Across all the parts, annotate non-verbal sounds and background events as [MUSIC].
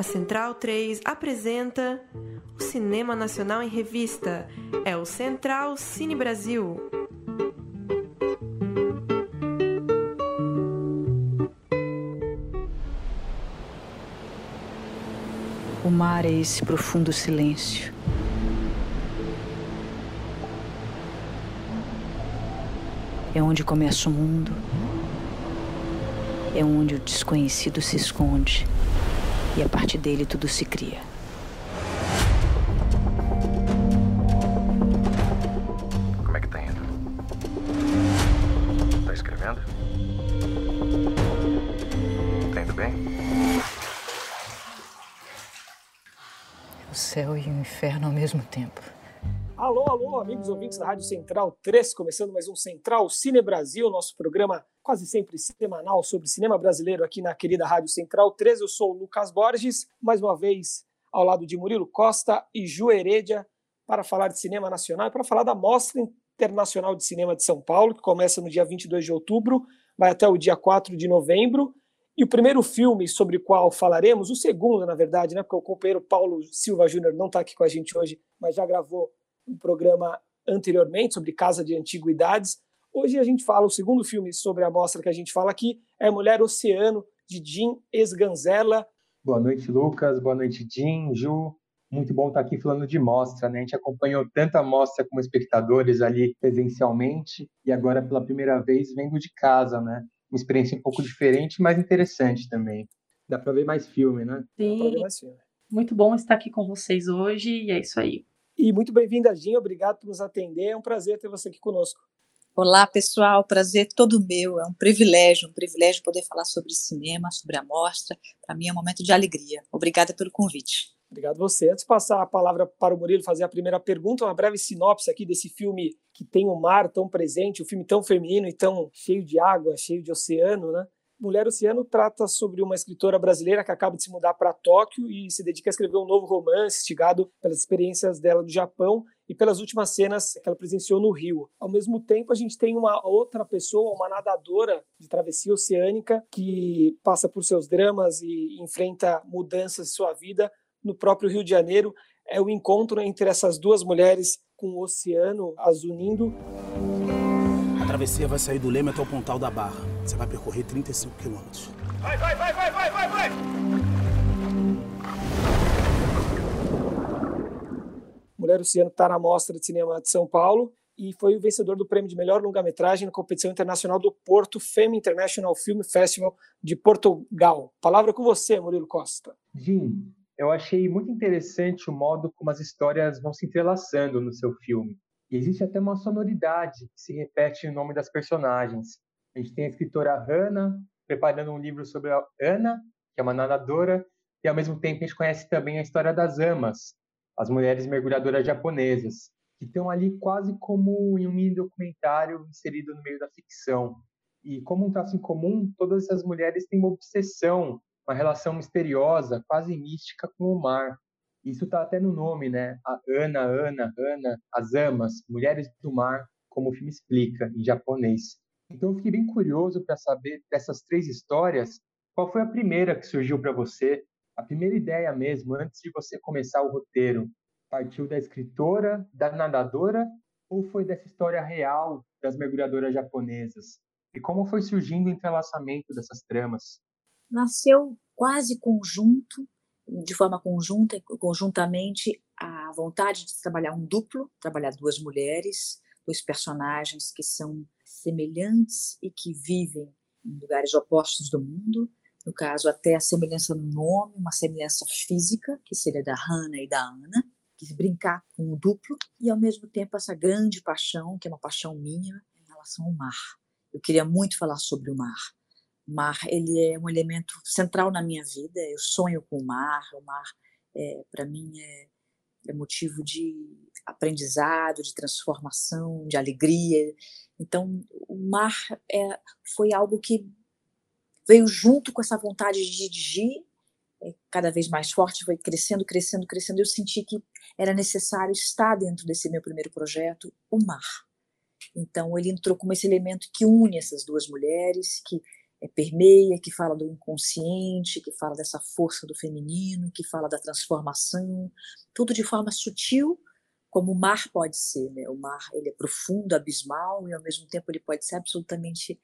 A Central 3 apresenta o Cinema Nacional em Revista. É o Central Cine Brasil. O mar é esse profundo silêncio. É onde começa o mundo. É onde o desconhecido se esconde. E a partir dele tudo se cria. Como é que tá indo? Tá escrevendo? Tá indo bem? O céu e o inferno ao mesmo tempo. Alô, amigos ouvintes da Rádio Central 3, começando mais um Central Cine Brasil, nosso programa quase sempre semanal sobre cinema brasileiro aqui na querida Rádio Central 3. Eu sou o Lucas Borges, mais uma vez ao lado de Murilo Costa e Ju Heredia para falar de cinema nacional e para falar da Mostra Internacional de Cinema de São Paulo, que começa no dia 22 de outubro, vai até o dia 4 de novembro. E o primeiro filme sobre o qual falaremos, o segundo, na verdade, né, porque o companheiro Paulo Silva Júnior não está aqui com a gente hoje, mas já gravou um programa anteriormente sobre Casa de Antiguidades. Hoje a gente fala, o segundo filme sobre a mostra que a gente fala aqui é Mulher Oceano, de Jim Esganzela. Boa noite, Lucas. Boa noite, Jim, Ju. Muito bom estar aqui falando de mostra, né? A gente acompanhou tanto a mostra como espectadores ali presencialmente e agora pela primeira vez vendo de casa, né? Uma experiência um pouco diferente, mas interessante também. Dá para ver mais filme, né? Sim. Muito bom estar aqui com vocês hoje e é isso aí. E muito bem-vinda, Ginha. Obrigado por nos atender. É um prazer ter você aqui conosco. Olá, pessoal. Prazer todo meu. É um privilégio, um privilégio poder falar sobre cinema, sobre a mostra. Para mim é um momento de alegria. Obrigada pelo convite. Obrigado você. Antes de passar a palavra para o Murilo fazer a primeira pergunta, uma breve sinopse aqui desse filme que tem o mar tão presente, um filme tão feminino e tão cheio de água, cheio de oceano, né? Mulher Oceano trata sobre uma escritora brasileira que acaba de se mudar para Tóquio e se dedica a escrever um novo romance, instigado pelas experiências dela no Japão e pelas últimas cenas que ela presenciou no Rio. Ao mesmo tempo, a gente tem uma outra pessoa, uma nadadora de travessia oceânica, que passa por seus dramas e enfrenta mudanças em sua vida no próprio Rio de Janeiro. É o encontro entre essas duas mulheres com o oceano as unindo. A travessia vai sair do Leme até o Pontal da Barra. Você vai percorrer 35 quilômetros. Vai, vai, vai, vai, vai, vai, vai! Mulher Oceano está na Mostra de Cinema de São Paulo e foi o vencedor do prêmio de melhor longa-metragem na competição internacional do Porto Femme International Film Festival de Portugal. Palavra com você, Murilo Costa. Jim, eu achei muito interessante o modo como as histórias vão se entrelaçando no seu filme. E existe até uma sonoridade que se repete no nome das personagens. A gente tem a escritora Hannah preparando um livro sobre a Ana, que é uma nadadora, e ao mesmo tempo a gente conhece também a história das amas, as mulheres mergulhadoras japonesas, que estão ali quase como em um mini documentário inserido no meio da ficção. E como um traço em comum, todas essas mulheres têm uma obsessão, uma relação misteriosa, quase mística com o mar. Isso está até no nome, né? A Ana, Ana, Ana, as amas, mulheres do mar, como o filme explica em japonês. Então eu fiquei bem curioso para saber dessas três histórias, qual foi a primeira que surgiu para você? A primeira ideia mesmo, antes de você começar o roteiro, partiu da escritora, da nadadora, ou foi dessa história real das mergulhadoras japonesas? E como foi surgindo o entrelaçamento dessas tramas? Nasceu quase conjunto, de forma conjunta, conjuntamente, a vontade de trabalhar um duplo, trabalhar duas mulheres, dois personagens que são semelhantes e que vivem em lugares opostos do mundo. No caso, até a semelhança no nome, uma semelhança física, que seria da Hannah e da Ana, que brincar com o duplo, e ao mesmo tempo essa grande paixão, que é uma paixão minha, em relação ao mar. Eu queria muito falar sobre o mar. O mar, ele é um elemento central na minha vida. Eu sonho com o mar. O mar, é, para mim, é, é motivo de aprendizado, de transformação, de alegria. Então, o mar é, foi algo que veio junto com essa vontade de dirigir, é, cada vez mais forte, foi crescendo, crescendo, crescendo. Eu senti que era necessário estar dentro desse meu primeiro projeto, o mar. Então, ele entrou como esse elemento que une essas duas mulheres, que é, permeia, que fala do inconsciente, que fala dessa força do feminino, que fala da transformação, tudo de forma sutil, como o mar pode ser, né? O mar ele é profundo, abismal e ao mesmo tempo ele pode ser absolutamente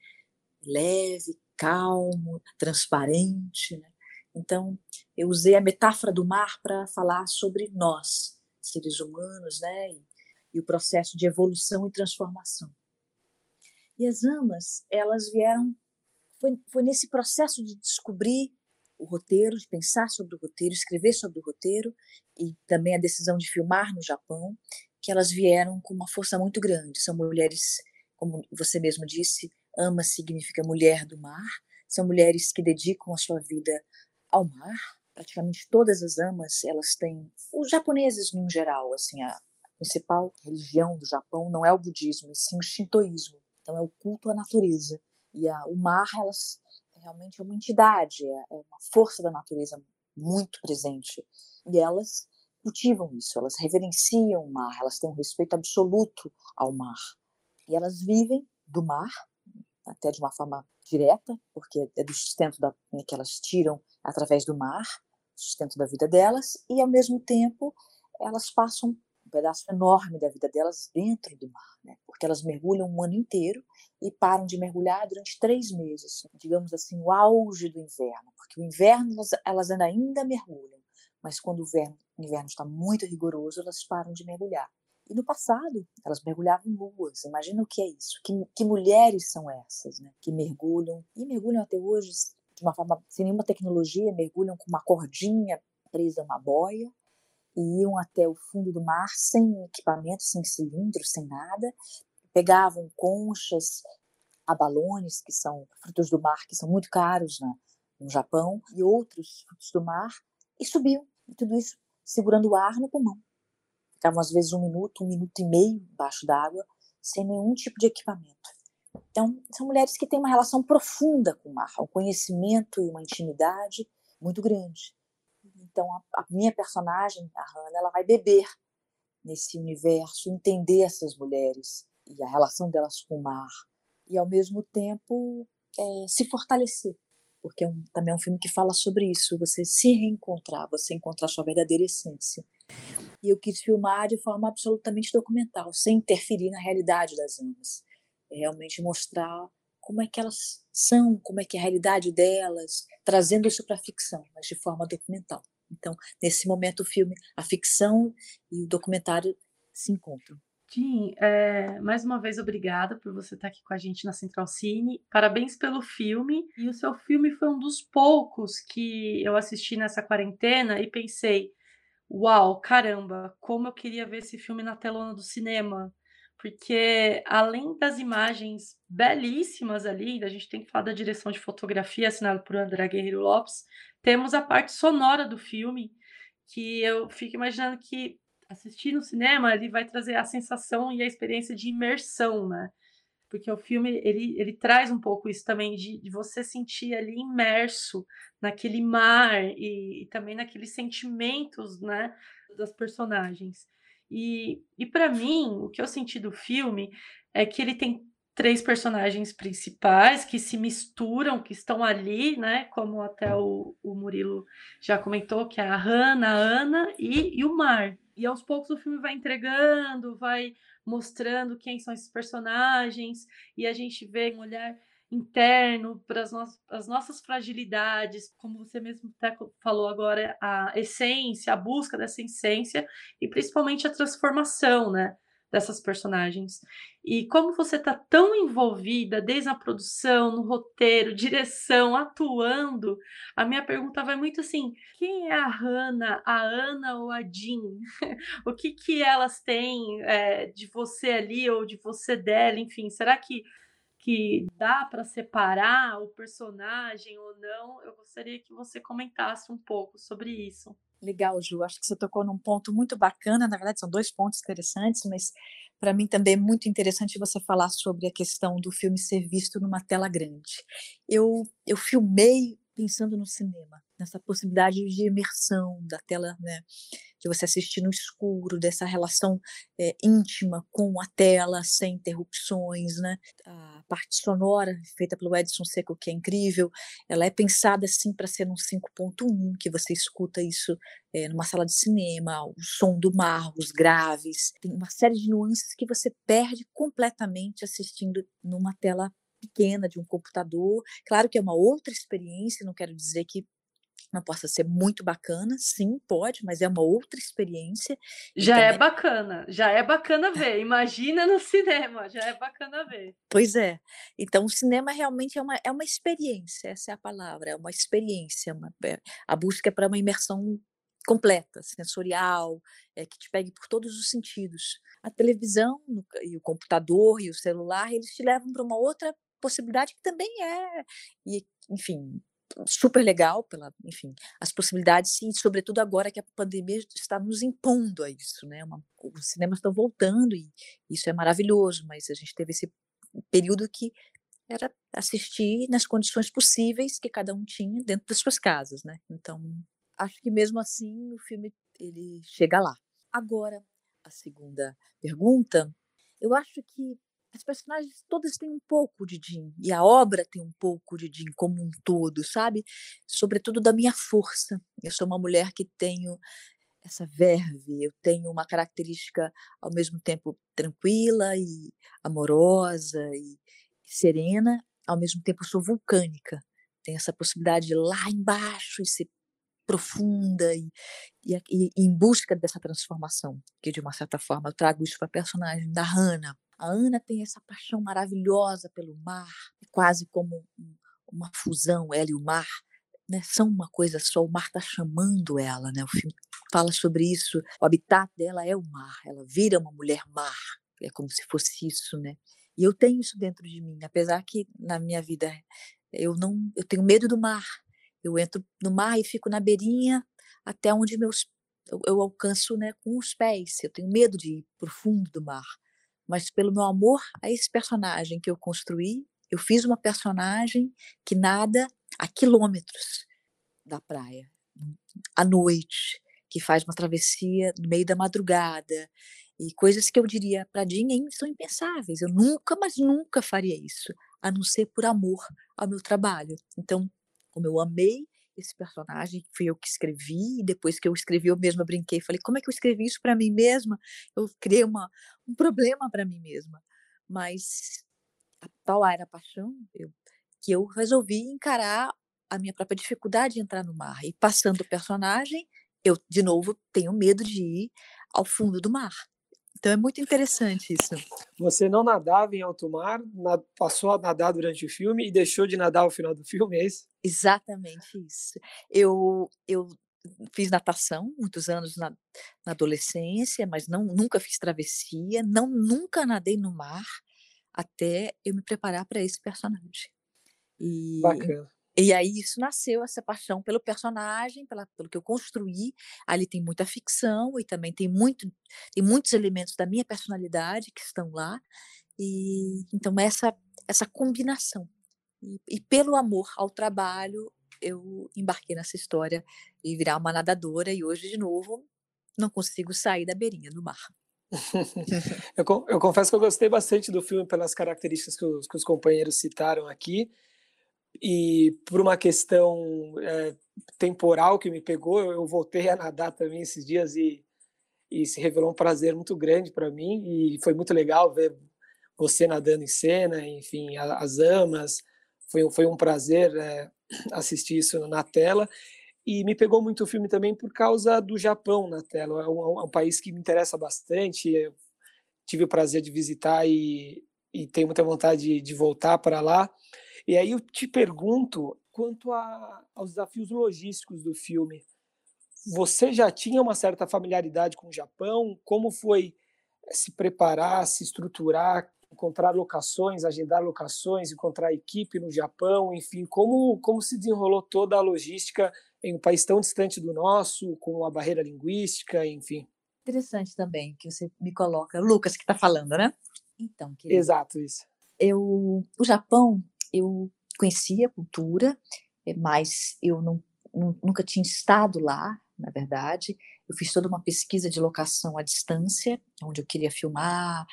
leve, calmo, transparente, né? Então, eu usei a metáfora do mar para falar sobre nós, seres humanos, né? E, e o processo de evolução e transformação. E as amas, elas vieram foi, foi nesse processo de descobrir o roteiro, de pensar sobre o roteiro, escrever sobre o roteiro e também a decisão de filmar no Japão, que elas vieram com uma força muito grande. São mulheres, como você mesmo disse, ama significa mulher do mar. São mulheres que dedicam a sua vida ao mar. Praticamente todas as amas, elas têm, os japoneses no geral, assim, a principal religião do Japão não é o budismo, e sim o shintoísmo. Então é o culto à natureza. E a, o mar, elas realmente é uma entidade, é, é uma força da natureza muito presente. E elas cultivam isso, elas reverenciam o mar, elas têm um respeito absoluto ao mar. E elas vivem do mar, até de uma forma direta, porque é do sustento da, né, que elas tiram através do mar, sustento da vida delas, e ao mesmo tempo elas passam pedaço enorme da vida delas dentro do mar, né? porque elas mergulham um ano inteiro e param de mergulhar durante três meses, digamos assim, o auge do inverno, porque o inverno elas ainda mergulham, mas quando o inverno, está muito rigoroso, elas param de mergulhar. E no passado, elas mergulhavam nuas. Imagina o que é isso. Que, que mulheres são essas, né? Que mergulham, e mergulham até hoje de uma forma, sem nenhuma tecnologia, mergulham com uma cordinha presa a uma boia, e iam até o fundo do mar sem equipamento, sem cilindro, sem nada. Pegavam conchas, abalones, que são frutos do mar, que são muito caros na, no Japão, e outros frutos do mar, e subiam. E tudo isso segurando o ar no pulmão. Ficavam às vezes um minuto, um minuto e meio embaixo d'água, sem nenhum tipo de equipamento. Então, são mulheres que têm uma relação profunda com o mar, um conhecimento e uma intimidade muito grande. Então, a, a minha personagem, a Hannah, ela vai beber nesse universo, entender essas mulheres e a relação delas com o mar, e ao mesmo tempo é, se fortalecer, porque é um, também é um filme que fala sobre isso, você se reencontrar, você encontrar sua verdadeira essência. E eu quis filmar de forma absolutamente documental, sem interferir na realidade das amas. É realmente mostrar como é que elas são, como é que é a realidade delas, trazendo isso para a ficção, mas de forma documental. Então, nesse momento, o filme, a ficção e o documentário se encontram. Jim, é, mais uma vez obrigada por você estar aqui com a gente na Central Cine. Parabéns pelo filme. E o seu filme foi um dos poucos que eu assisti nessa quarentena e pensei: uau, caramba, como eu queria ver esse filme na telona do cinema. Porque além das imagens belíssimas ali, a gente tem que falar da direção de fotografia assinada por André Guerreiro Lopes, temos a parte sonora do filme, que eu fico imaginando que assistir no cinema ele vai trazer a sensação e a experiência de imersão, né? Porque o filme ele, ele traz um pouco isso também de, de você sentir ali imerso naquele mar e, e também naqueles sentimentos, né, das personagens. E, e para mim, o que eu senti do filme é que ele tem três personagens principais que se misturam, que estão ali, né? Como até o, o Murilo já comentou, que é a Hannah, a Ana e, e o Mar. E aos poucos o filme vai entregando, vai mostrando quem são esses personagens, e a gente vê um olhar interno para as, no as nossas fragilidades, como você mesmo até falou agora, a essência, a busca dessa essência e principalmente a transformação, né? dessas personagens. E como você está tão envolvida desde a produção, no roteiro, direção, atuando, a minha pergunta vai muito assim: quem é a Hannah, a Ana ou a Jean? [LAUGHS] o que que elas têm é, de você ali ou de você dela? Enfim, será que que dá para separar o personagem ou não? Eu gostaria que você comentasse um pouco sobre isso. Legal, Ju. Acho que você tocou num ponto muito bacana. Na verdade, são dois pontos interessantes, mas para mim também é muito interessante você falar sobre a questão do filme ser visto numa tela grande. Eu, eu filmei pensando no cinema. Nessa possibilidade de imersão da tela, né, de você assistir no escuro, dessa relação é, íntima com a tela, sem interrupções, né, a parte sonora feita pelo Edson Seco, que é incrível, ela é pensada assim para ser num 5.1, que você escuta isso é, numa sala de cinema, o som do mar, os graves, tem uma série de nuances que você perde completamente assistindo numa tela pequena de um computador. Claro que é uma outra experiência, não quero dizer que não possa ser muito bacana, sim, pode, mas é uma outra experiência. Já é também... é bacana, já é bacana [LAUGHS] ver. Imagina no cinema, já é bacana ver. Pois é. Então, o cinema realmente é uma, é uma experiência, essa é a palavra, é uma experiência. Uma, é, a busca é para uma imersão completa, sensorial, é, que te pegue por todos os sentidos. A televisão e o computador e o celular, eles te levam para uma outra possibilidade que também é, e, enfim, super legal pela, enfim, as possibilidades e sobretudo agora que a pandemia está nos impondo a isso, né? Uma, os cinemas estão voltando e isso é maravilhoso, mas a gente teve esse período que era assistir nas condições possíveis que cada um tinha dentro das suas casas, né? Então, acho que mesmo assim o filme ele chega lá. Agora, a segunda pergunta, eu acho que as personagens todas têm um pouco de Jim e a obra tem um pouco de Jim como um todo, sabe? Sobretudo da minha força. Eu sou uma mulher que tenho essa verve, eu tenho uma característica ao mesmo tempo tranquila e amorosa e serena, ao mesmo tempo sou vulcânica. Tenho essa possibilidade de ir lá embaixo e ser profunda e, e, e, em busca dessa transformação, que de uma certa forma eu trago isso para a personagem da Hannah. A Ana tem essa paixão maravilhosa pelo mar, é quase como uma fusão, ela e o mar, né, são uma coisa só, o mar está chamando ela, né? O filme fala sobre isso. O habitat dela é o mar, ela vira uma mulher mar, é como se fosse isso, né? E eu tenho isso dentro de mim, apesar que na minha vida eu não, eu tenho medo do mar. Eu entro no mar e fico na beirinha até onde meus eu, eu alcanço, né, com os pés. Eu tenho medo de ir pro fundo do mar mas pelo meu amor a esse personagem que eu construí, eu fiz uma personagem que nada a quilômetros da praia, à noite, que faz uma travessia no meio da madrugada, e coisas que eu diria para Jean são impensáveis. Eu nunca, mas nunca faria isso, a não ser por amor ao meu trabalho. Então, como eu amei esse personagem, fui eu que escrevi, e depois que eu escrevi, eu mesma brinquei, falei, como é que eu escrevi isso para mim mesma? Eu criei uma, um problema para mim mesma. Mas a tal era a paixão eu, que eu resolvi encarar a minha própria dificuldade de entrar no mar. E passando o personagem, eu, de novo, tenho medo de ir ao fundo do mar. Então é muito interessante isso. Você não nadava em alto mar, passou a nadar durante o filme e deixou de nadar ao final do filme, é isso? Exatamente isso. Eu, eu fiz natação muitos anos na, na adolescência, mas não nunca fiz travessia, não nunca nadei no mar até eu me preparar para esse personagem. E, Bacana. E aí isso nasceu, essa paixão pelo personagem, pela, pelo que eu construí. Ali tem muita ficção e também tem, muito, tem muitos elementos da minha personalidade que estão lá. E então essa essa combinação. E, e pelo amor ao trabalho, eu embarquei nessa história e virar uma nadadora e hoje de novo não consigo sair da beirinha do mar. [LAUGHS] eu, eu, confesso que eu gostei bastante do filme pelas características que os, que os companheiros citaram aqui e por uma questão é, temporal que me pegou, eu voltei a nadar também esses dias e, e se revelou um prazer muito grande para mim. E foi muito legal ver você nadando em cena, enfim, as amas, foi, foi um prazer é, [CLEARS THROAT] assistir isso na tela. E me pegou muito o filme também por causa do Japão na tela, é um, é um país que me interessa bastante, eu tive o prazer de visitar e, e tenho muita vontade de, de voltar para lá, e aí eu te pergunto quanto a, aos desafios logísticos do filme. Você já tinha uma certa familiaridade com o Japão? Como foi se preparar, se estruturar, encontrar locações, agendar locações, encontrar equipe no Japão, enfim, como, como se desenrolou toda a logística em um país tão distante do nosso, com a barreira linguística, enfim. Interessante também que você me coloca, Lucas que está falando, né? Então, querido, exato isso. Eu, o Japão eu conhecia a cultura, eh, mas eu não nunca tinha estado lá, na verdade. Eu fiz toda uma pesquisa de locação à distância, onde eu queria filmar,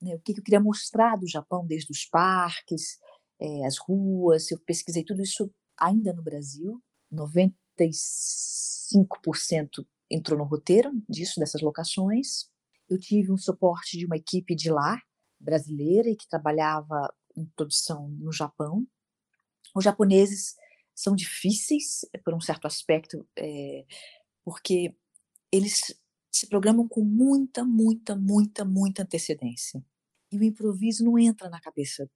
né, o que eu queria mostrar do Japão, desde os parques, é, as ruas. Eu pesquisei tudo isso ainda no Brasil. 95% entrou no roteiro disso, dessas locações. Eu tive um suporte de uma equipe de lá, brasileira, e que trabalhava em produção no Japão. Os japoneses são difíceis, por um certo aspecto, é, porque eles se programam com muita, muita, muita, muita antecedência. E o improviso não entra na cabeça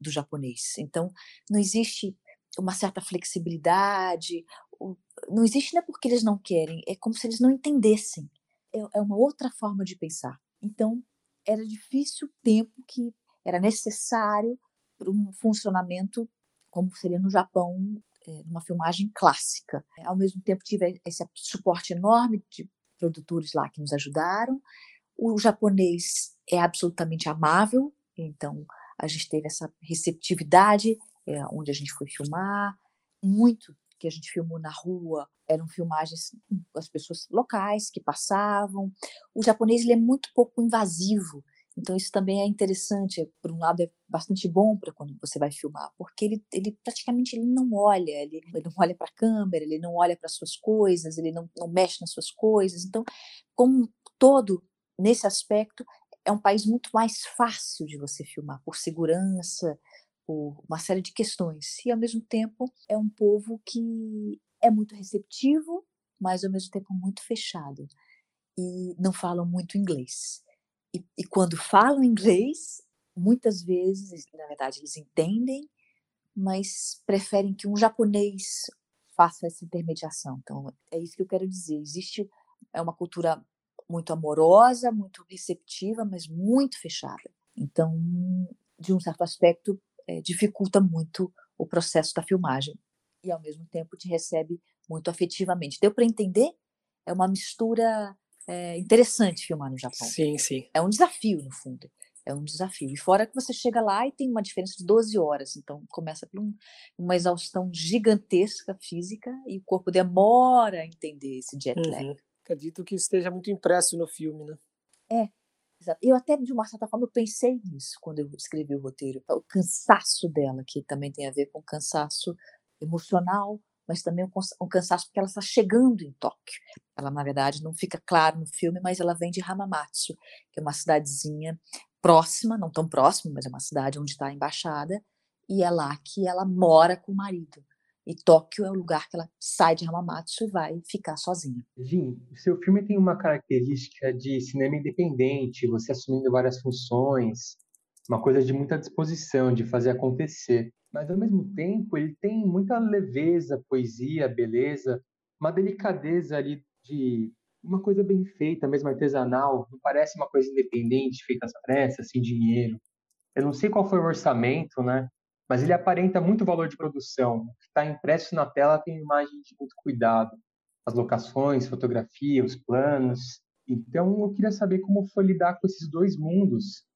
do japonês. Então, não existe uma certa flexibilidade, não existe não é porque eles não querem, é como se eles não entendessem. É, é uma outra forma de pensar. Então, era difícil o tempo que era necessário para um funcionamento como seria no Japão, é, numa filmagem clássica. Ao mesmo tempo, tive esse suporte enorme de produtores lá que nos ajudaram. O japonês é absolutamente amável, então a gente teve essa receptividade é, onde a gente foi filmar. Muito que a gente filmou na rua eram filmagens com as pessoas locais que passavam. O japonês ele é muito pouco invasivo, então isso também é interessante. Por um lado é bastante bom para quando você vai filmar, porque ele, ele praticamente ele não olha, ele, ele não olha para a câmera, ele não olha para as suas coisas, ele não, não mexe nas suas coisas. Então, como todo nesse aspecto é um país muito mais fácil de você filmar por segurança, por uma série de questões. E, ao mesmo tempo, é um povo que é muito receptivo, mas, ao mesmo tempo, muito fechado. E não falam muito inglês. E, e quando falam inglês, muitas vezes, na verdade, eles entendem, mas preferem que um japonês faça essa intermediação. Então, é isso que eu quero dizer. Existe é uma cultura muito amorosa, muito receptiva, mas muito fechada. Então, de um certo aspecto, é, dificulta muito o processo da filmagem e ao mesmo tempo te recebe muito afetivamente. Deu para entender? É uma mistura é, interessante filmar no Japão. Sim, sim. É um desafio, no fundo. É um desafio. E fora que você chega lá e tem uma diferença de 12 horas. Então, começa por um, uma exaustão gigantesca física e o corpo demora a entender esse jet lag. Uhum. Acredito que esteja muito impresso no filme, né? É, eu até, de uma certa forma, eu pensei nisso quando eu escrevi o roteiro. O cansaço dela, que também tem a ver com cansaço emocional, mas também um cansaço porque ela está chegando em Tóquio. Ela, na verdade, não fica claro no filme, mas ela vem de Hamamatsu, que é uma cidadezinha próxima, não tão próxima, mas é uma cidade onde está a embaixada, e é lá que ela mora com o marido. E Tóquio é o lugar que ela sai de Hamamatsu e vai ficar sozinha. Jim, o seu filme tem uma característica de cinema independente, você assumindo várias funções, uma coisa de muita disposição, de fazer acontecer. Mas, ao mesmo tempo, ele tem muita leveza, poesia, beleza, uma delicadeza ali de uma coisa bem feita, mesmo artesanal. Não parece uma coisa independente, feita às pressas, sem dinheiro. Eu não sei qual foi o orçamento, né? mas ele aparenta muito valor de produção. O que está impresso na tela tem imagem de muito cuidado. As locações, fotografia, os planos. Então, eu queria saber como foi lidar com esses dois mundos,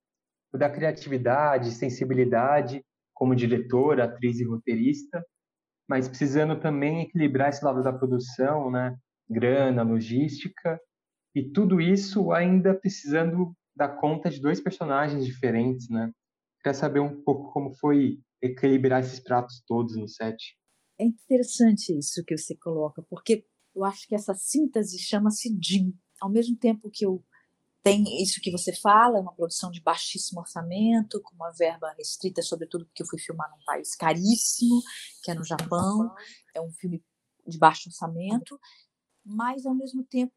o da criatividade, sensibilidade, como diretora, atriz e roteirista, mas precisando também equilibrar esse lado da produção, né? grana, logística, e tudo isso ainda precisando dar conta de dois personagens diferentes, né? Queria saber um pouco como foi equilibrar esses pratos todos no set. É interessante isso que você coloca, porque eu acho que essa síntese chama-se Jim. Ao mesmo tempo que eu tenho isso que você fala, é uma produção de baixíssimo orçamento, com uma verba restrita, sobretudo porque eu fui filmar num país caríssimo, que é no Japão. É um filme de baixo orçamento, mas ao mesmo tempo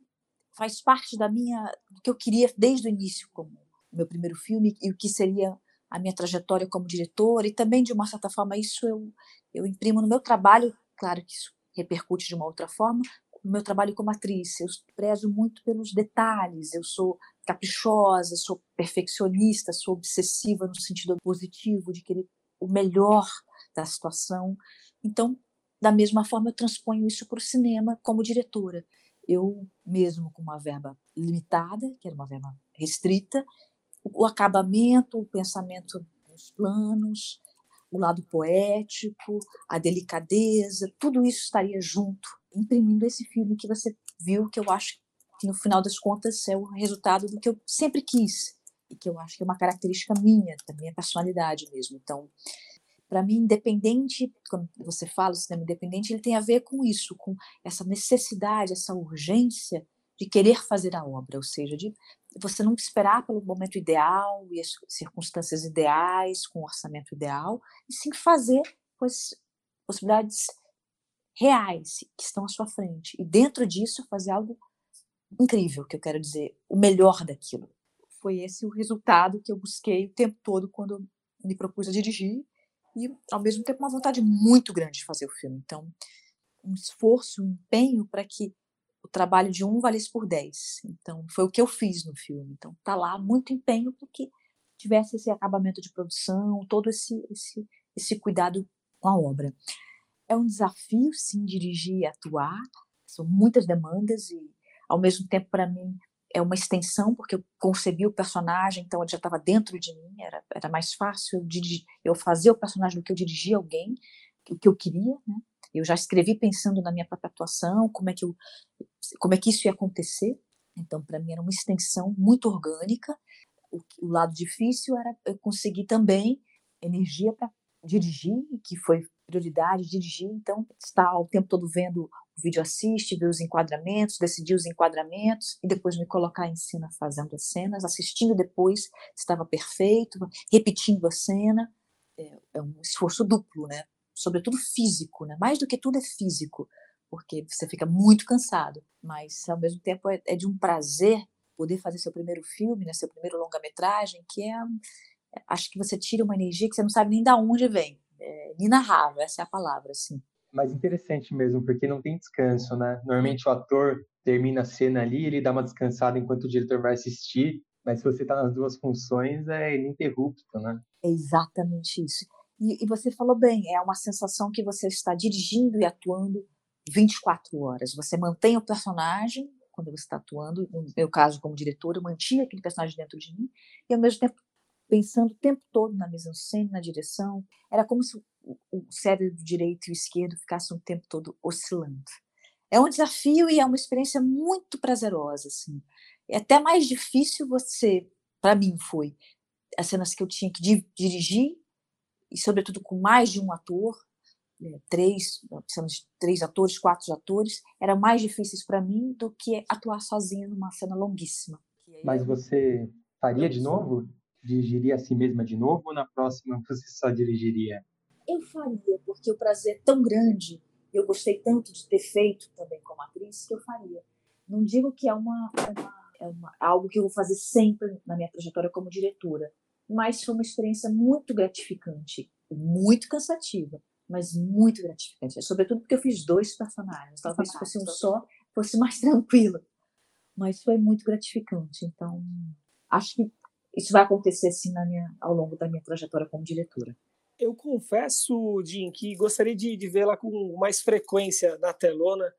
faz parte da minha do que eu queria desde o início como meu primeiro filme e o que seria a minha trajetória como diretora e também de uma certa forma isso eu eu imprimo no meu trabalho, claro que isso repercute de uma outra forma, meu trabalho como atriz. Eu prezo muito pelos detalhes, eu sou caprichosa, sou perfeccionista, sou obsessiva no sentido positivo de querer o melhor da situação. Então, da mesma forma, eu transponho isso para o cinema como diretora. Eu, mesmo com uma verba limitada, que era uma verba restrita, o acabamento, o pensamento nos planos, o lado poético, a delicadeza, tudo isso estaria junto, imprimindo esse filme que você viu, que eu acho que no final das contas é o resultado do que eu sempre quis e que eu acho que é uma característica minha, da minha personalidade mesmo. Então, para mim, independente, quando você fala cinema independente, ele tem a ver com isso, com essa necessidade, essa urgência de querer fazer a obra, ou seja, de você não esperar pelo momento ideal e as circunstâncias ideais, com o orçamento ideal, e sim fazer com as possibilidades reais que estão à sua frente. E dentro disso, fazer algo incrível, que eu quero dizer, o melhor daquilo. Foi esse o resultado que eu busquei o tempo todo quando me propus a dirigir e, ao mesmo tempo, uma vontade muito grande de fazer o filme. Então, um esforço, um empenho para que o trabalho de um valesse por dez. Então, foi o que eu fiz no filme. Então, tá lá muito empenho para que tivesse esse acabamento de produção, todo esse, esse, esse cuidado com a obra. É um desafio, sim, dirigir e atuar. São muitas demandas e, ao mesmo tempo, para mim, é uma extensão, porque eu concebi o personagem, então ele já estava dentro de mim, era, era mais fácil eu, dirigir, eu fazer o personagem do que eu dirigir alguém, o que eu queria, né? Eu já escrevi pensando na minha própria atuação, como é que, eu, como é que isso ia acontecer. Então, para mim, era uma extensão muito orgânica. O, o lado difícil era eu conseguir também energia para dirigir, que foi prioridade, dirigir. Então, estar o tempo todo vendo o vídeo assiste, ver os enquadramentos, decidir os enquadramentos e depois me colocar em cena fazendo as cenas, assistindo depois estava perfeito, repetindo a cena. É, é um esforço duplo, né? Sobretudo físico, né? Mais do que tudo é físico, porque você fica muito cansado, mas ao mesmo tempo é, é de um prazer poder fazer seu primeiro filme, né? Seu primeiro longa-metragem, que é acho que você tira uma energia que você não sabe nem de onde vem. É essa é a palavra, assim mais interessante mesmo, porque não tem descanso, né? Normalmente o ator termina a cena ali, ele dá uma descansada enquanto o diretor vai assistir, mas se você está nas duas funções, é ininterrupto, né? É exatamente isso. E, e, você falou bem, é uma sensação que você está dirigindo e atuando 24 horas. Você mantém o personagem quando você está atuando, no meu caso como diretora, eu mantinha aquele personagem dentro de mim, e ao mesmo tempo pensando o tempo todo na mise-en-scène, na direção. Era como se o cérebro direito e o esquerdo ficassem o tempo todo oscilando. É um desafio e é uma experiência muito prazerosa, assim. É até mais difícil você, para mim foi, as cenas que eu tinha que dirigir e sobretudo com mais de um ator, né, três, precisamos três atores, quatro atores, eram mais difíceis para mim do que atuar sozinha numa cena longuíssima. Mas você faria de novo? Dirigiria a si mesma de novo ou na próxima você só dirigiria? Eu faria, porque o prazer é tão grande, eu gostei tanto de ter feito também como atriz, que eu faria. Não digo que é uma, uma, é uma algo que eu vou fazer sempre na minha trajetória como diretora, mas foi uma experiência muito gratificante, muito cansativa, mas muito gratificante. Sobretudo porque eu fiz dois personagens. Talvez se fosse um só, fosse mais [LAUGHS] tranquilo. Mas foi muito gratificante. Então, acho que isso vai acontecer na minha, ao longo da minha trajetória como diretora. Eu confesso, Jim, que gostaria de, de vê-la com mais frequência na telona.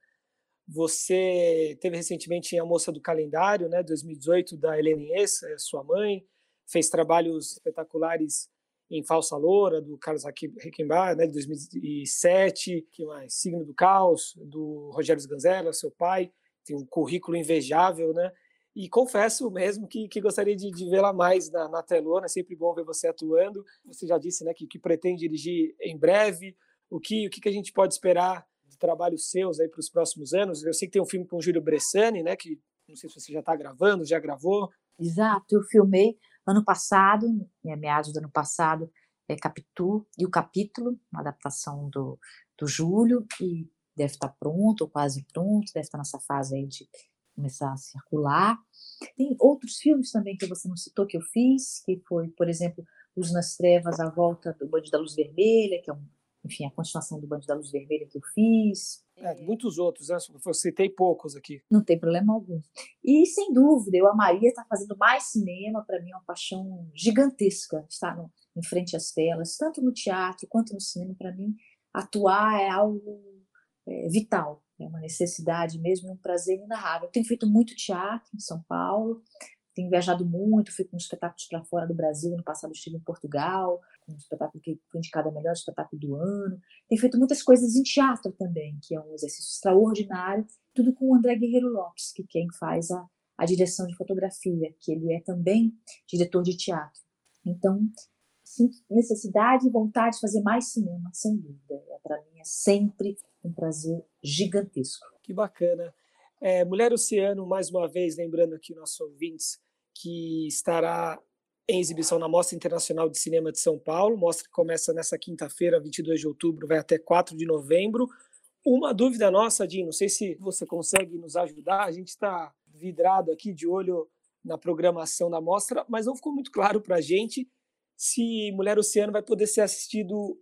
Você teve recentemente a Moça do Calendário, né, 2018, da Helena Inês, é sua mãe, fez trabalhos espetaculares em Falsa Loura, do Carlos Reichenbach, né, de 2007, que mais? Signo do Caos, do Rogério Sganzella, seu pai, tem um currículo invejável, né? E confesso mesmo que, que gostaria de, de vê-la mais na, na telona, é sempre bom ver você atuando. Você já disse né, que, que pretende dirigir em breve. O que, o que, a gente pode esperar de trabalhos seus aí para os próximos anos? Eu sei que tem um filme com o Júlio Bressani, né, que não sei se você já está gravando, já gravou. Exato, eu filmei ano passado, em meados do ano passado, é Capitu e o Capítulo, uma adaptação do, do Júlio, e deve estar tá pronto, ou quase pronto, deve estar tá nessa fase aí de começar a circular. Tem outros filmes também que você não citou que eu fiz, que foi, por exemplo, Os nas Trevas, A Volta do Bande da Luz Vermelha, que é um, enfim, a continuação do Bande da Luz Vermelha que eu fiz. É, muitos outros, né? Eu citei poucos aqui. Não tem problema algum. E, sem dúvida, eu amaria estar fazendo mais cinema, para mim é uma paixão gigantesca estar no, em frente às telas, tanto no teatro quanto no cinema. Para mim, atuar é algo é, vital é uma necessidade mesmo e um prazer inenarrável. Eu tenho feito muito teatro em São Paulo, tenho viajado muito, fui com espetáculos para fora do Brasil, no passado estive em Portugal, o espetáculo que foi indicado a melhor espetáculo do ano. Tem feito muitas coisas em teatro também, que é um exercício extraordinário. Tudo com o André Guerreiro Lopes, que é quem faz a, a direção de fotografia, que ele é também diretor de teatro. Então, sinto necessidade e vontade de fazer mais cinema, sem dúvida. É, Para mim é sempre um prazer gigantesco. Que bacana. É, Mulher Oceano, mais uma vez, lembrando aqui nossos ouvintes, que estará em exibição na Mostra Internacional de Cinema de São Paulo. Mostra que começa nessa quinta-feira, 22 de outubro, vai até 4 de novembro. Uma dúvida nossa, Dinho, não sei se você consegue nos ajudar, a gente está vidrado aqui de olho na programação da mostra, mas não ficou muito claro para a gente se Mulher Oceano vai poder ser assistido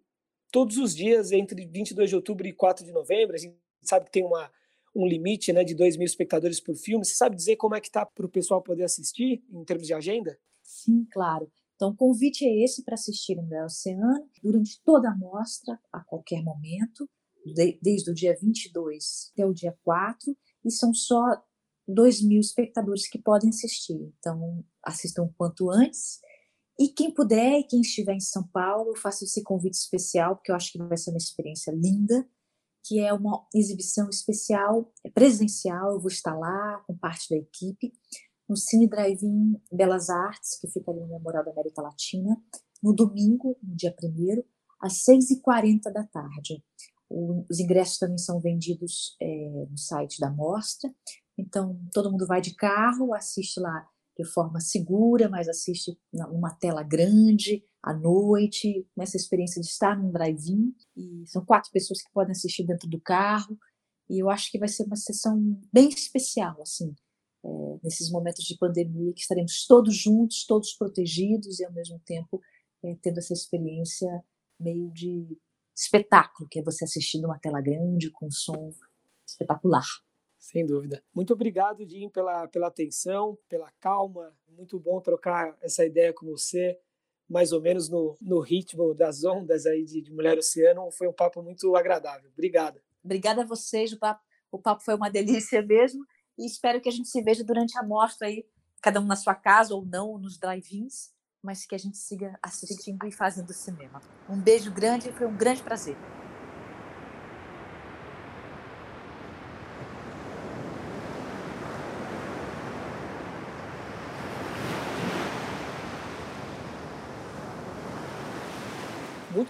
todos os dias entre 22 de outubro e 4 de novembro. A gente sabe que tem uma, um limite né, de 2 mil espectadores por filme. Você sabe dizer como é que está para o pessoal poder assistir em termos de agenda? Sim, claro. Então, o convite é esse para assistir Mulher Oceano durante toda a mostra, a qualquer momento, de, desde o dia 22 até o dia 4, e são só 2 mil espectadores que podem assistir. Então, assistam o quanto antes. E quem puder, e quem estiver em São Paulo, faça esse convite especial, porque eu acho que vai ser uma experiência linda, que é uma exibição especial, é presencial, eu vou estar lá com parte da equipe, no Cine Drive-In Belas Artes, que fica ali no Memorial da América Latina, no domingo, no dia 1 às 6h40 da tarde. Os ingressos também são vendidos é, no site da mostra, então todo mundo vai de carro, assiste lá de forma segura, mas assiste numa tela grande, à noite, nessa experiência de estar num drive-in. E são quatro pessoas que podem assistir dentro do carro. E eu acho que vai ser uma sessão bem especial, assim, é, nesses momentos de pandemia, que estaremos todos juntos, todos protegidos e, ao mesmo tempo, é, tendo essa experiência meio de espetáculo, que é você assistir numa tela grande, com som espetacular. Sem dúvida. Muito obrigado, Jim, pela, pela atenção, pela calma. Muito bom trocar essa ideia com você, mais ou menos no, no ritmo das ondas aí de, de Mulher Oceano. Foi um papo muito agradável. Obrigada. Obrigada a vocês. O papo, o papo foi uma delícia [LAUGHS] mesmo. E espero que a gente se veja durante a mostra aí, cada um na sua casa ou não, nos drive-ins, mas que a gente siga assistindo e fazendo cinema. Um beijo grande, foi um grande prazer.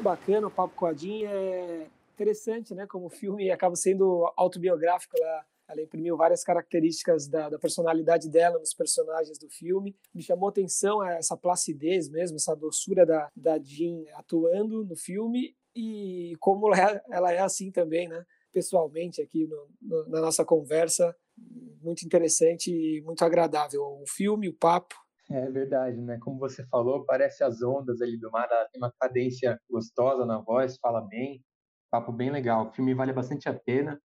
Muito bacana o papo com a Jean, é interessante, né? Como o filme acaba sendo autobiográfico, ela, ela imprimiu várias características da, da, personalidade dela nos personagens do filme. Me chamou atenção essa placidez mesmo, essa doçura da, da Jean atuando no filme e como ela é, ela é assim também, né? Pessoalmente aqui no, no, na nossa conversa, muito interessante e muito agradável o filme, o papo é verdade, né? Como você falou, parece as ondas ali do mar, ela tem uma cadência gostosa na voz, fala bem, papo bem legal. O filme vale bastante a pena.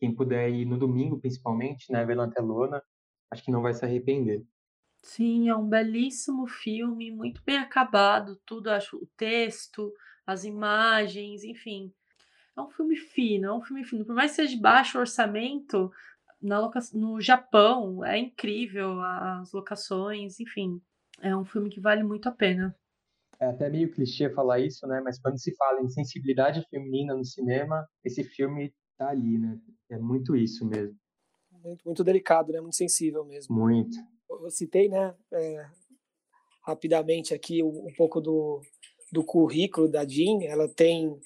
Quem puder ir no domingo, principalmente, né, ver na telona, acho que não vai se arrepender. Sim, é um belíssimo filme, muito bem acabado, tudo, acho, o texto, as imagens, enfim. É um filme fino, é um filme fino. Por mais que seja de baixo orçamento, na loca... no Japão é incrível as locações, enfim, é um filme que vale muito a pena. É até meio clichê falar isso, né? Mas quando se fala em sensibilidade feminina no cinema, esse filme tá ali, né? É muito isso mesmo. Muito, muito delicado, né? Muito sensível mesmo. Muito. Eu citei, né? É, rapidamente aqui um, um pouco do, do currículo da Jean. Ela tem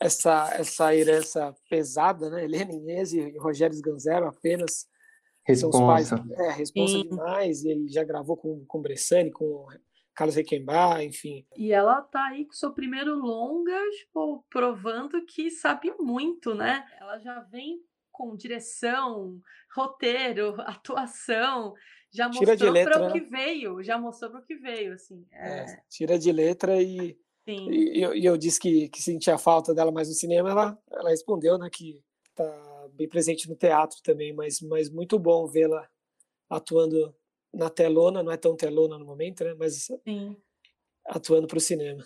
essa essa herança pesada, né? Helena Inês e Rogério Sganzero apenas responsa. são os pais, é, responsa demais. E ele já gravou com com Bressani, com Carlos Requembar, enfim. E ela tá aí com seu primeiro longa, tipo, provando que sabe muito, né? Ela já vem com direção, roteiro, [LAUGHS] atuação, já mostrou para o né? que veio, já mostrou para o que veio, assim. É... É, tira de letra e Sim. E, eu, eu disse que, que sentia falta dela mais no cinema, ela, ela respondeu, né, que tá bem presente no teatro também, mas, mas muito bom vê-la atuando na telona, não é tão telona no momento, né, mas Sim. atuando para o cinema.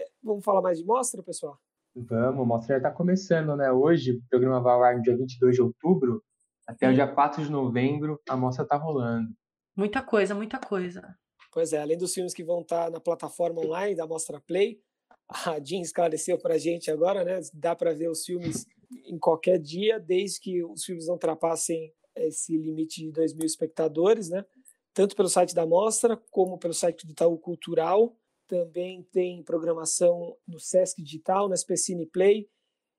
É, vamos falar mais de mostra, pessoal? Vamos, a mostra já está começando, né? Hoje o programa vai ao ar no dia 22 de outubro, até Sim. o dia 4 de novembro a mostra está rolando. Muita coisa, muita coisa. Pois é, além dos filmes que vão estar na plataforma online da Mostra Play, a Jean esclareceu para a gente agora, né? Dá para ver os filmes em qualquer dia, desde que os filmes não ultrapassem esse limite de 2 mil espectadores, né? Tanto pelo site da Mostra, como pelo site do Itaú Cultural. Também tem programação no Sesc Digital, na Specine Play,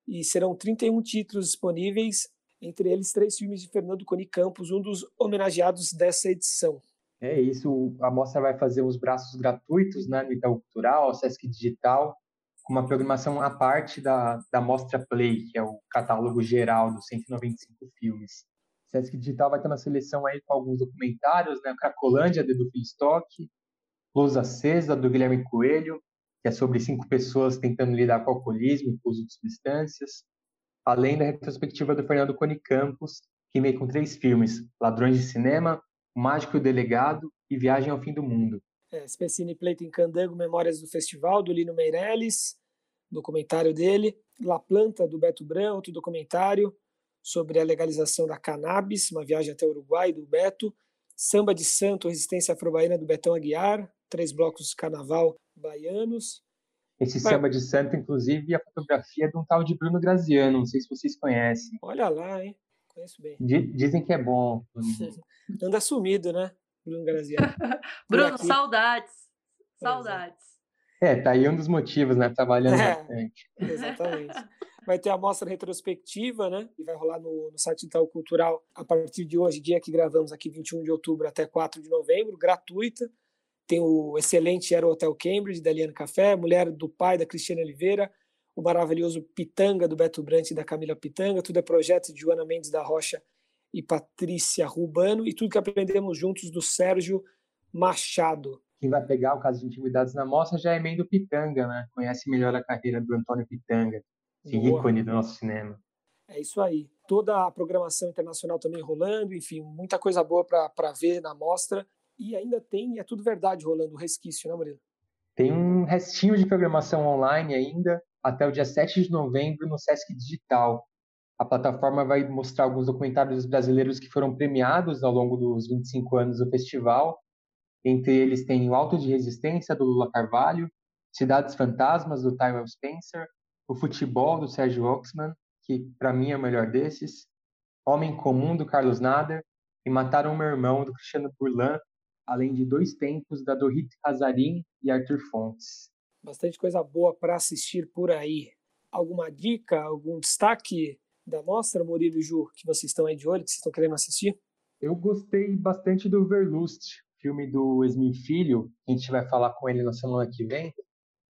e serão 31 títulos disponíveis, entre eles três filmes de Fernando Coni Campos, um dos homenageados dessa edição. É isso, a mostra vai fazer os braços gratuitos né, no Itaú Cultural, Sesc Digital, com uma programação à parte da, da Mostra Play, que é o catálogo geral dos 195 filmes. Sesc Digital vai ter uma seleção aí com alguns documentários, né? Cracolândia, do Stock, Luz Acesa, do Guilherme Coelho, que é sobre cinco pessoas tentando lidar com o alcoolismo e com o uso de substâncias, além da retrospectiva do Fernando Cone Campos, que vem com três filmes, Ladrões de Cinema, O Mágico e o Delegado e Viagem ao Fim do Mundo. É, Specine Pleito em Candango, Memórias do Festival, do Lino Meirelles, documentário dele, La Planta, do Beto Brão, outro documentário sobre a legalização da cannabis, uma viagem até o Uruguai, do Beto, Samba de Santo, Resistência Afro-Baiana, do Betão Aguiar, três blocos de carnaval baianos. Esse. Samba de Santo, inclusive, a fotografia é de um tal de Bruno Graziano, não sei se vocês conhecem. Olha lá, hein? Conheço bem. Dizem que é bom. [LAUGHS] Anda sumido, né? Bruno Graziano. [LAUGHS] Bruno, saudades. Saudades. É, tá aí um dos motivos, né? Trabalhando é, bastante. [LAUGHS] Exatamente. Vai ter a mostra retrospectiva, né? E vai rolar no, no site Itaú Cultural a partir de hoje, dia que gravamos aqui, 21 de outubro até 4 de novembro, gratuita. Tem o excelente Aero Hotel Cambridge, da Eliane Café, Mulher do Pai, da Cristiane Oliveira, o maravilhoso Pitanga, do Beto Brant e da Camila Pitanga, tudo é projeto de Joana Mendes da Rocha e Patrícia Rubano, e tudo que aprendemos juntos do Sérgio Machado quem vai pegar o caso de intimidades na mostra já é do Pitanga, né? Conhece melhor a carreira do Antônio Pitanga, esse ícone do nosso cinema. É isso aí. Toda a programação internacional também rolando, enfim, muita coisa boa para ver na mostra. E ainda tem, é tudo verdade rolando, o resquício, né, Murilo? Tem um restinho de programação online ainda, até o dia 7 de novembro no Sesc Digital. A plataforma vai mostrar alguns documentários brasileiros que foram premiados ao longo dos 25 anos do festival entre eles tem o Alto de Resistência, do Lula Carvalho, Cidades Fantasmas, do Tyrell Spencer, o Futebol, do Sérgio Oxman, que para mim é o melhor desses, Homem Comum, do Carlos Nader, e Mataram Meu Irmão, do Cristiano Burlan, além de Dois Tempos, da Dorit Hazarin e Arthur Fontes. Bastante coisa boa para assistir por aí. Alguma dica, algum destaque da mostra, Murilo e Ju, que vocês estão aí de olho, que vocês estão querendo assistir? Eu gostei bastante do Verlust, filme do Esmin Filho, a gente vai falar com ele na semana que vem.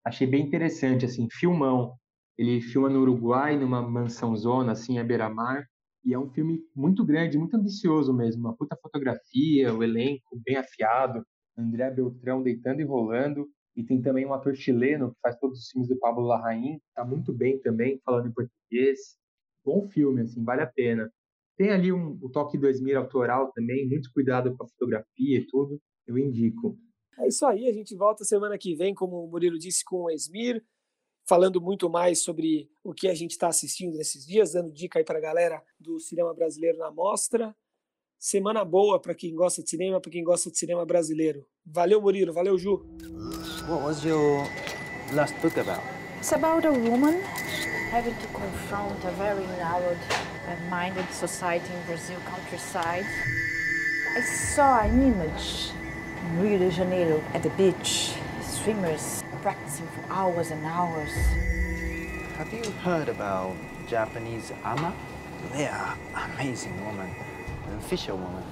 Achei bem interessante, assim, filmão. Ele filma no Uruguai, numa mansão zona, assim, à beira-mar. E é um filme muito grande, muito ambicioso mesmo. Uma puta fotografia, o elenco bem afiado. André Beltrão deitando e rolando. E tem também um ator chileno que faz todos os filmes do Pablo Larraín. Tá muito bem também, falando em português. Bom filme, assim, vale a pena. Tem ali um, o toque do Esmir autoral também, muito cuidado com a fotografia e tudo, eu indico. É isso aí, a gente volta semana que vem, como o Murilo disse, com o Esmir, falando muito mais sobre o que a gente está assistindo nesses dias, dando dica aí para a galera do cinema brasileiro na mostra. Semana boa para quem gosta de cinema, para quem gosta de cinema brasileiro. Valeu, Murilo, valeu, Ju. What was your last book about? It's about a woman having to confront a very narrowed minded society in Brazil countryside. I saw an image in Rio de Janeiro at the beach, swimmers practicing for hours and hours. Have you heard about Japanese ama? They are amazing women, an official woman.